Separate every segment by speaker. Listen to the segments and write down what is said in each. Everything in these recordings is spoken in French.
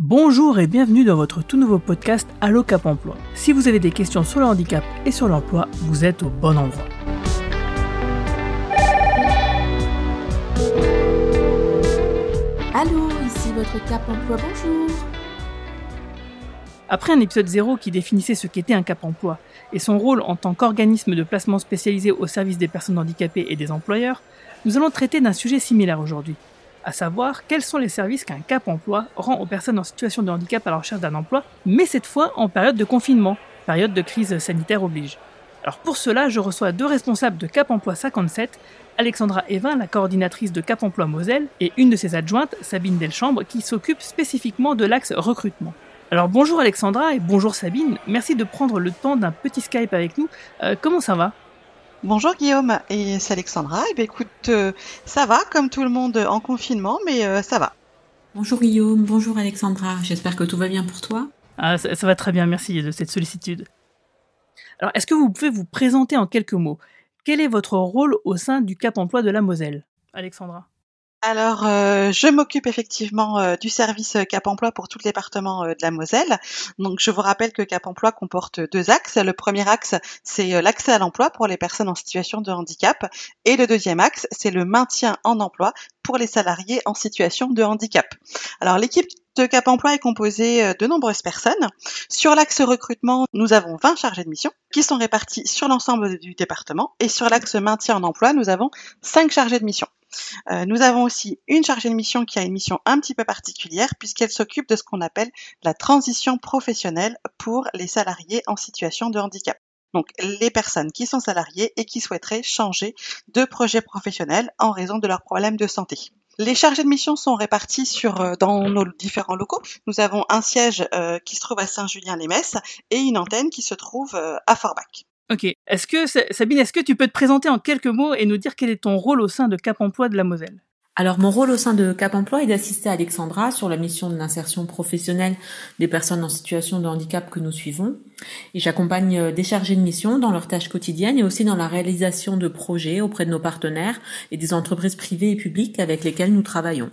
Speaker 1: Bonjour et bienvenue dans votre tout nouveau podcast Allo Cap Emploi. Si vous avez des questions sur le handicap et sur l'emploi, vous êtes au bon endroit.
Speaker 2: Allô, ici votre Cap Emploi, bonjour.
Speaker 1: Après un épisode 0 qui définissait ce qu'était un Cap Emploi et son rôle en tant qu'organisme de placement spécialisé au service des personnes handicapées et des employeurs, nous allons traiter d'un sujet similaire aujourd'hui, à savoir quels sont les services qu'un Cap Emploi rend aux personnes en situation de handicap à la recherche d'un emploi, mais cette fois en période de confinement, période de crise sanitaire oblige. Alors pour cela, je reçois deux responsables de Cap Emploi 57, Alexandra Evin, la coordinatrice de Cap Emploi Moselle, et une de ses adjointes, Sabine Delchambre, qui s'occupe spécifiquement de l'axe recrutement. Alors bonjour Alexandra et bonjour Sabine, merci de prendre le temps d'un petit Skype avec nous. Euh, comment ça va?
Speaker 3: Bonjour Guillaume et c'est Alexandra. Eh bien, écoute, euh, ça va comme tout le monde en confinement, mais euh, ça va.
Speaker 2: Bonjour Guillaume, bonjour Alexandra, j'espère que tout va bien pour toi.
Speaker 1: Ah, ça, ça va très bien, merci de cette sollicitude. Alors est-ce que vous pouvez vous présenter en quelques mots? Quel est votre rôle au sein du Cap Emploi de la Moselle? Alexandra
Speaker 3: Alors, euh, je m'occupe effectivement euh, du service euh, Cap Emploi pour tout le département de la Moselle. Donc, je vous rappelle que Cap Emploi comporte deux axes. Le premier axe, c'est l'accès à l'emploi pour les personnes en situation de handicap. Et le deuxième axe, c'est le maintien en emploi pour les salariés en situation de handicap. Alors, l'équipe de Cap Emploi est composée de nombreuses personnes. Sur l'axe recrutement, nous avons 20 chargés de mission qui sont répartis sur l'ensemble du département. Et sur l'axe maintien en emploi, nous avons 5 chargés de mission. Euh, nous avons aussi une chargée de mission qui a une mission un petit peu particulière puisqu'elle s'occupe de ce qu'on appelle la transition professionnelle pour les salariés en situation de handicap. Donc les personnes qui sont salariées et qui souhaiteraient changer de projet professionnel en raison de leurs problèmes de santé. Les chargés de mission sont répartis sur euh, dans nos différents locaux. Nous avons un siège euh, qui se trouve à Saint-Julien-les-Messes et une antenne qui se trouve à Forbach.
Speaker 1: Ok. Est-ce que Sabine, est-ce que tu peux te présenter en quelques mots et nous dire quel est ton rôle au sein de Cap Emploi de la Moselle?
Speaker 2: Alors mon rôle au sein de Cap Emploi est d'assister Alexandra sur la mission de l'insertion professionnelle des personnes en situation de handicap que nous suivons. Et j'accompagne euh, des chargés de mission dans leurs tâches quotidiennes et aussi dans la réalisation de projets auprès de nos partenaires et des entreprises privées et publiques avec lesquelles nous travaillons.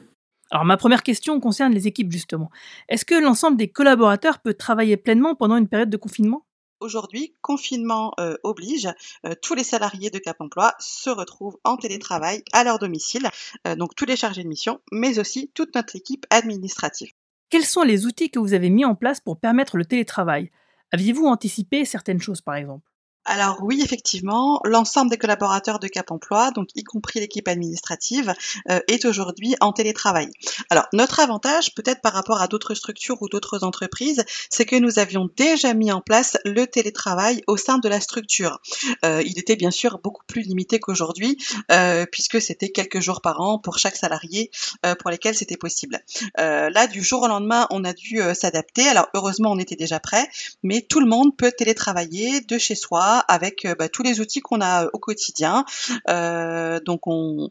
Speaker 1: Alors ma première question concerne les équipes justement. Est-ce que l'ensemble des collaborateurs peut travailler pleinement pendant une période de confinement?
Speaker 3: Aujourd'hui, confinement euh, oblige, euh, tous les salariés de Cap Emploi se retrouvent en télétravail à leur domicile, euh, donc tous les chargés de mission, mais aussi toute notre équipe administrative.
Speaker 1: Quels sont les outils que vous avez mis en place pour permettre le télétravail? Aviez-vous anticipé certaines choses par exemple?
Speaker 3: Alors oui, effectivement, l'ensemble des collaborateurs de Cap Emploi, donc y compris l'équipe administrative, euh, est aujourd'hui en télétravail. Alors notre avantage, peut-être par rapport à d'autres structures ou d'autres entreprises, c'est que nous avions déjà mis en place le télétravail au sein de la structure. Euh, il était bien sûr beaucoup plus limité qu'aujourd'hui, euh, puisque c'était quelques jours par an pour chaque salarié pour lesquels c'était possible. Là, du jour au lendemain, on a dû s'adapter. Alors heureusement, on était déjà prêt, mais tout le monde peut télétravailler de chez soi avec euh, bah, tous les outils qu'on a euh, au quotidien. Euh, donc on,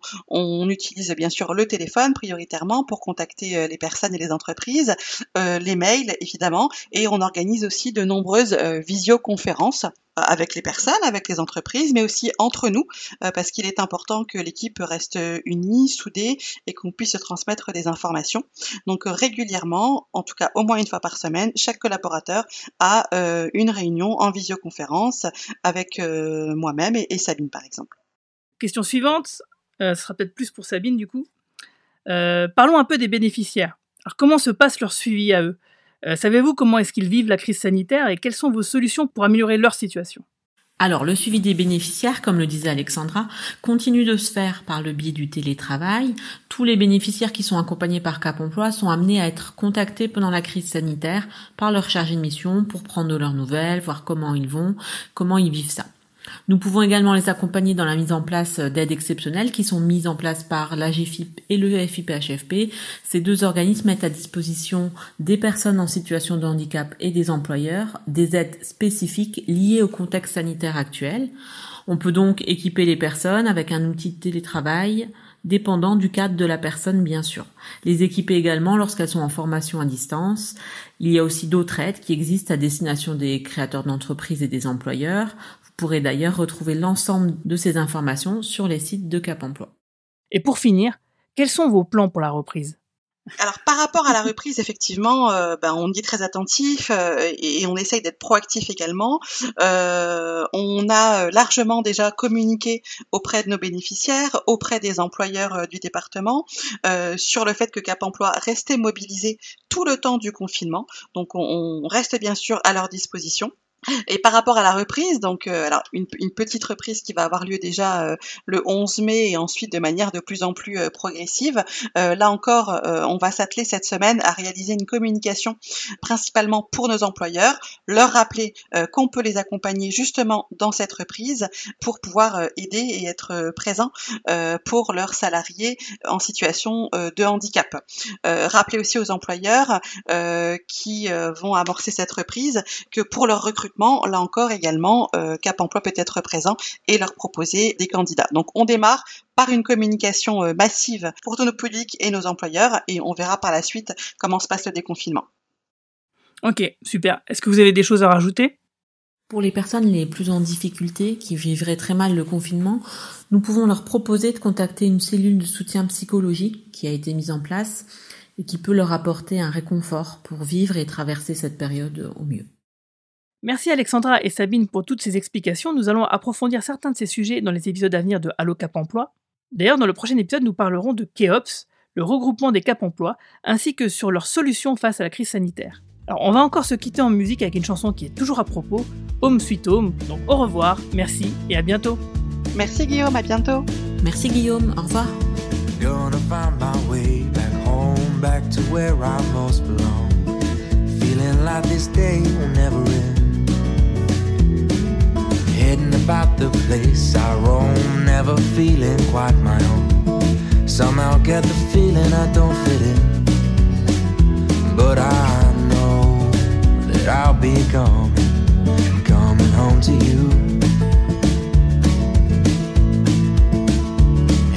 Speaker 3: utilise bien sûr le téléphone prioritairement pour contacter les personnes et les entreprises, les mails évidemment, et on organise aussi de nombreuses visioconférences avec les personnes, avec les entreprises, mais aussi entre nous, euh, parce qu'il est important que l'équipe reste unie, soudée, et qu'on puisse se transmettre des informations. Donc euh, régulièrement, en tout cas au moins une fois par semaine, chaque collaborateur a euh, une réunion en visioconférence avec moi-même et, Sabine par exemple.
Speaker 1: Question suivante, ce sera peut-être plus pour Sabine du coup. Parlons un peu des bénéficiaires. Alors comment se passe leur suivi à eux? Euh, Savez-vous comment est-ce qu'ils vivent la crise sanitaire et quelles sont vos solutions pour améliorer leur situation?
Speaker 2: Alors, le suivi des bénéficiaires, comme le disait Alexandra, continue de se faire par le biais du télétravail. Tous les bénéficiaires qui sont accompagnés par Cap Emploi sont amenés à être contactés pendant la crise sanitaire par leur chargé de mission pour prendre leurs nouvelles, voir comment ils vont, comment ils vivent ça. Nous pouvons également les accompagner dans la mise en place d'aides exceptionnelles qui sont mises en place par l'AGFIP et le FIPHFP. Ces deux organismes mettent à disposition des personnes en situation de handicap et des employeurs des aides spécifiques liées au contexte sanitaire actuel. On peut donc équiper les personnes avec un outil de télétravail dépendant du cadre de la personne bien sûr. Les équiper également lorsqu'elles sont en formation à distance. Il y a aussi d'autres aides qui existent à destination des créateurs d'entreprises et des employeurs. Vous pourrez d'ailleurs retrouver l'ensemble de ces informations sur les sites de Cap Emploi.
Speaker 1: Et pour finir, quels sont vos plans pour la reprise?
Speaker 3: Alors par rapport à la reprise, effectivement, euh, ben, on est très attentif euh, et, on essaye d'être proactif également. Euh, on a largement déjà communiqué auprès de nos bénéficiaires, auprès des employeurs du département, sur le fait que Cap Emploi restait mobilisé tout le temps du confinement. Donc on reste bien sûr à leur disposition. Et par rapport à la reprise, donc euh, alors une, petite reprise qui va avoir lieu déjà euh, le 11 mai et ensuite de manière de plus en plus euh, progressive. là encore, on va s'atteler cette semaine à réaliser une communication principalement pour nos employeurs, leur rappeler qu'on peut les accompagner justement dans cette reprise pour pouvoir aider et être présent pour leurs salariés en situation de handicap. rappeler aussi aux employeurs qui vont amorcer cette reprise que pour leur recrutement là encore également, euh, Cap Emploi peut être présent et leur proposer des candidats. Donc on démarre par une communication euh, massive pour tous nos publics et nos employeurs et on verra par la suite comment se passe le déconfinement.
Speaker 1: Ok, super. Est-ce que vous avez des choses à rajouter?
Speaker 2: Pour les personnes les plus en difficulté, qui vivraient très mal le confinement, nous pouvons leur proposer de contacter une cellule de soutien psychologique qui a été mise en place et qui peut leur apporter un réconfort pour vivre et traverser cette période au mieux.
Speaker 1: Merci Alexandra et Sabine pour toutes ces explications. Nous allons approfondir certains de ces sujets dans les épisodes à venir de Allo Cap Emploi. D'ailleurs, dans le prochain épisode, nous parlerons de KEOPS, le regroupement des Cap Emploi, ainsi que sur leurs solutions face à la crise sanitaire. Alors, on va encore se quitter en musique avec une chanson qui est toujours à propos, Home Sweet Home. Donc, au revoir, merci et à bientôt.
Speaker 3: Merci Guillaume, à bientôt.
Speaker 2: Merci Guillaume, au revoir.
Speaker 4: About the place I roam, never feeling quite my own. Somehow get the feeling I don't fit in, but I know that I'll be coming, coming home to you.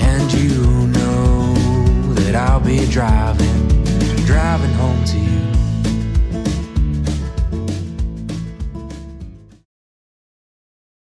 Speaker 4: And you know that I'll be driving, driving home to you.